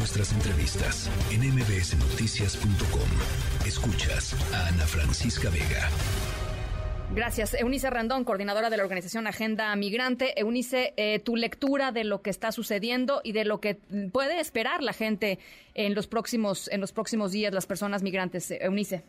nuestras entrevistas en mbsnoticias.com. Escuchas a Ana Francisca Vega. Gracias. Eunice Randón, coordinadora de la organización Agenda Migrante. Eunice, eh, tu lectura de lo que está sucediendo y de lo que puede esperar la gente en los próximos, en los próximos días, las personas migrantes. Eunice.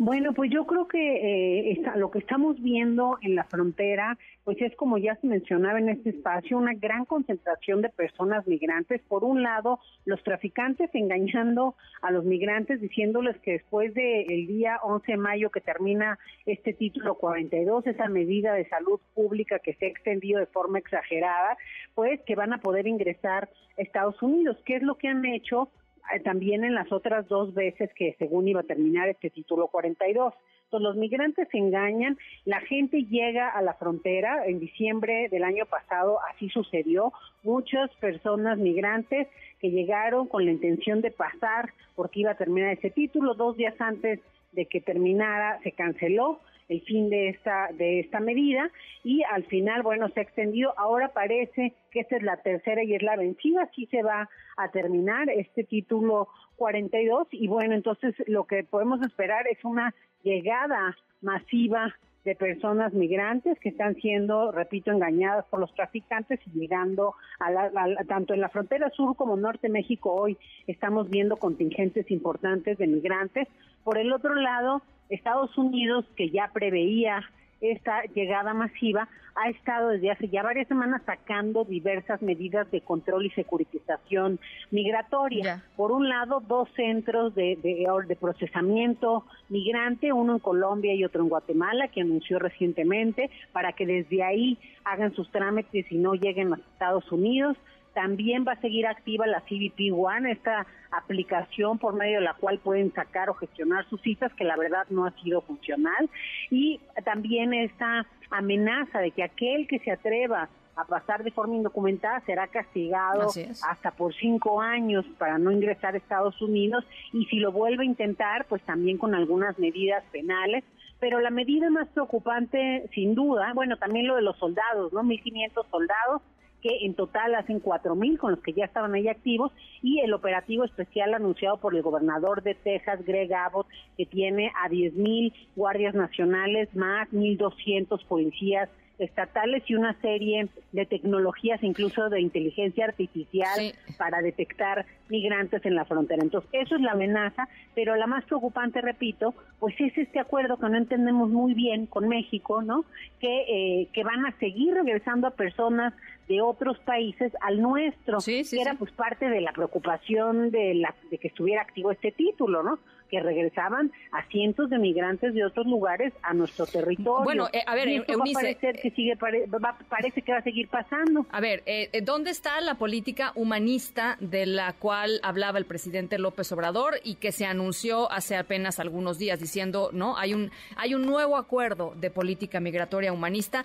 Bueno, pues yo creo que eh, lo que estamos viendo en la frontera, pues es como ya se mencionaba en este espacio, una gran concentración de personas migrantes. Por un lado, los traficantes engañando a los migrantes, diciéndoles que después del día 11 de mayo que termina este título 42, esa medida de salud pública que se ha extendido de forma exagerada, pues que van a poder ingresar a Estados Unidos. ¿Qué es lo que han hecho? Eh, también en las otras dos veces que según iba a terminar este título 42. Entonces los migrantes se engañan, la gente llega a la frontera, en diciembre del año pasado así sucedió, muchas personas migrantes que llegaron con la intención de pasar porque iba a terminar ese título, dos días antes de que terminara se canceló, el fin de esta de esta medida y al final bueno se ha extendido ahora parece que esta es la tercera y es la vencida. Así se va a terminar este título 42 y bueno entonces lo que podemos esperar es una llegada masiva de personas migrantes que están siendo, repito, engañadas por los traficantes y llegando a, la, tanto en la frontera sur como norte de México hoy estamos viendo contingentes importantes de migrantes. Por el otro lado, Estados Unidos, que ya preveía esta llegada masiva, ha estado desde hace ya varias semanas sacando diversas medidas de control y securitización migratoria. Por un lado, dos centros de, de, procesamiento migrante, uno en Colombia y otro en Guatemala, que anunció recientemente, para que desde ahí hagan sus trámites y no lleguen a Estados Unidos. También va a seguir activa la CBP One, esta aplicación por medio de la cual pueden sacar o gestionar sus citas, que la verdad no ha sido funcional. Y también esta amenaza de que aquel que se atreva a pasar de forma indocumentada será castigado hasta por cinco años para no ingresar a Estados Unidos y si lo vuelve a intentar, pues también con algunas medidas penales. Pero la medida más preocupante, sin duda, bueno, también lo de los soldados, ¿no? 1.500 soldados que en total hacen cuatro mil con los que ya estaban ahí activos y el operativo especial anunciado por el gobernador de Texas, Greg Abbott, que tiene a diez mil guardias nacionales más mil doscientos policías estatales y una serie de tecnologías, incluso de inteligencia artificial, para detectar migrantes en la frontera. Entonces, eso es la amenaza, pero la más preocupante, repito, pues es este acuerdo que no entendemos muy bien con México, ¿no? Que, eh, que van a seguir regresando a personas de otros países al nuestro, que era pues parte de la preocupación de, la, de que estuviera activo este título, ¿no? Que regresaban a cientos de migrantes de otros lugares a nuestro territorio. Bueno, eh, a ver, Eunice, que sigue, parece que va a seguir pasando. A ver, eh, eh, ¿dónde está la política humanista de la cual hablaba el presidente López Obrador y que se anunció hace apenas algunos días diciendo, no, hay un hay un nuevo acuerdo de política migratoria humanista.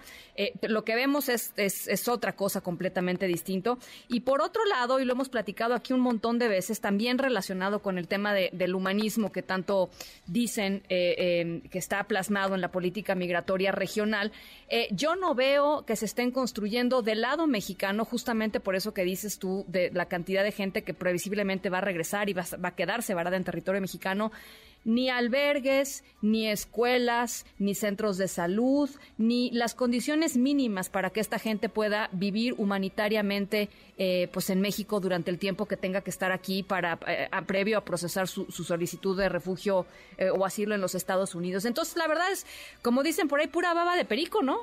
lo que vemos es, es, es otra cosa completamente distinto. Y por otro lado, y lo hemos platicado aquí un montón de veces, también relacionado con el tema de, del humanismo que tanto dicen eh, em, que está plasmado en la política migratoria regional, eh, yo no veo que se estén construyendo del lado mexicano, justamente por eso que dices tú, de la cantidad de gente que previsiblemente va a regresar y va, va a quedarse en territorio mexicano ni albergues, ni escuelas, ni centros de salud, ni las condiciones mínimas para que esta gente pueda vivir humanitariamente eh, pues en México durante el tiempo que tenga que estar aquí para eh, previo a procesar su, solicitud de refugio eh, o asilo en los Estados Unidos. Entonces, la verdad es, como dicen por ahí, pura baba de perico, ¿no?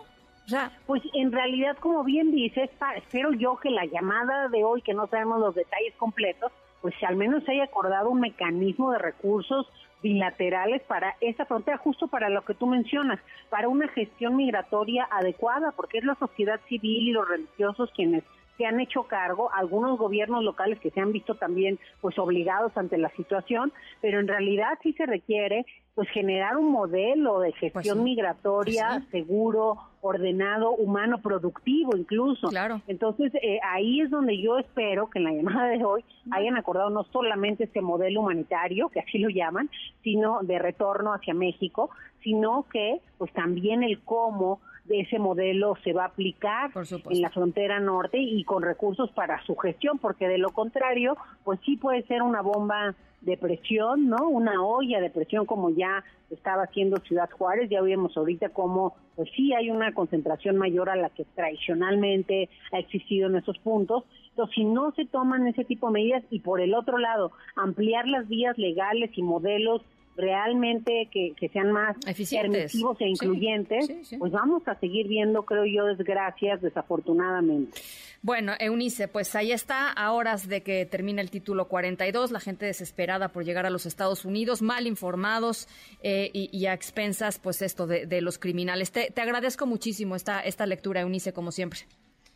O sea, pues en realidad, como bien dices, espero yo que la llamada de hoy, que no sabemos los detalles completos, pues si al menos se haya acordado un mecanismo de recursos bilaterales para esa frontera, justo para lo que tú mencionas, para una gestión migratoria adecuada, porque es la sociedad civil y los religiosos quienes se han hecho cargo, algunos gobiernos locales que se han visto también pues obligados ante la situación, pero en realidad sí se requiere pues generar un modelo de gestión pues migratoria pues seguro, ordenado, humano, productivo incluso. Claro. Entonces, eh, ahí es donde yo espero que en la llamada de hoy hayan acordado no solamente este modelo humanitario, que así lo llaman, sino de retorno hacia México, sino que pues también el cómo ese modelo se va a aplicar en la frontera norte y con recursos para su gestión, porque de lo contrario, pues sí puede ser una bomba de presión, ¿no? Una olla de presión como ya estaba haciendo Ciudad Juárez, ya vimos ahorita cómo pues sí hay una concentración mayor a la que tradicionalmente ha existido en esos puntos. Entonces, si no se toman ese tipo de medidas y por el otro lado, ampliar las vías legales y modelos realmente que, sean más permisivos e incluyentes, pues vamos a seguir viendo, creo yo, desgracias, desafortunadamente. Bueno, Eunice, pues ahí está, a horas de que termine el título 42, la gente desesperada por llegar a los Estados Unidos, mal informados eh, y, a expensas, pues esto de, los criminales. Te, te, agradezco muchísimo esta, esta lectura, Eunice, como siempre.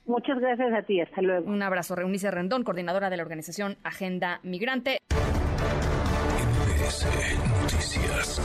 Muchas gracias a ti, hasta luego. Un abrazo, Eunice Rendón, coordinadora de la organización Agenda Migrante. Noticias.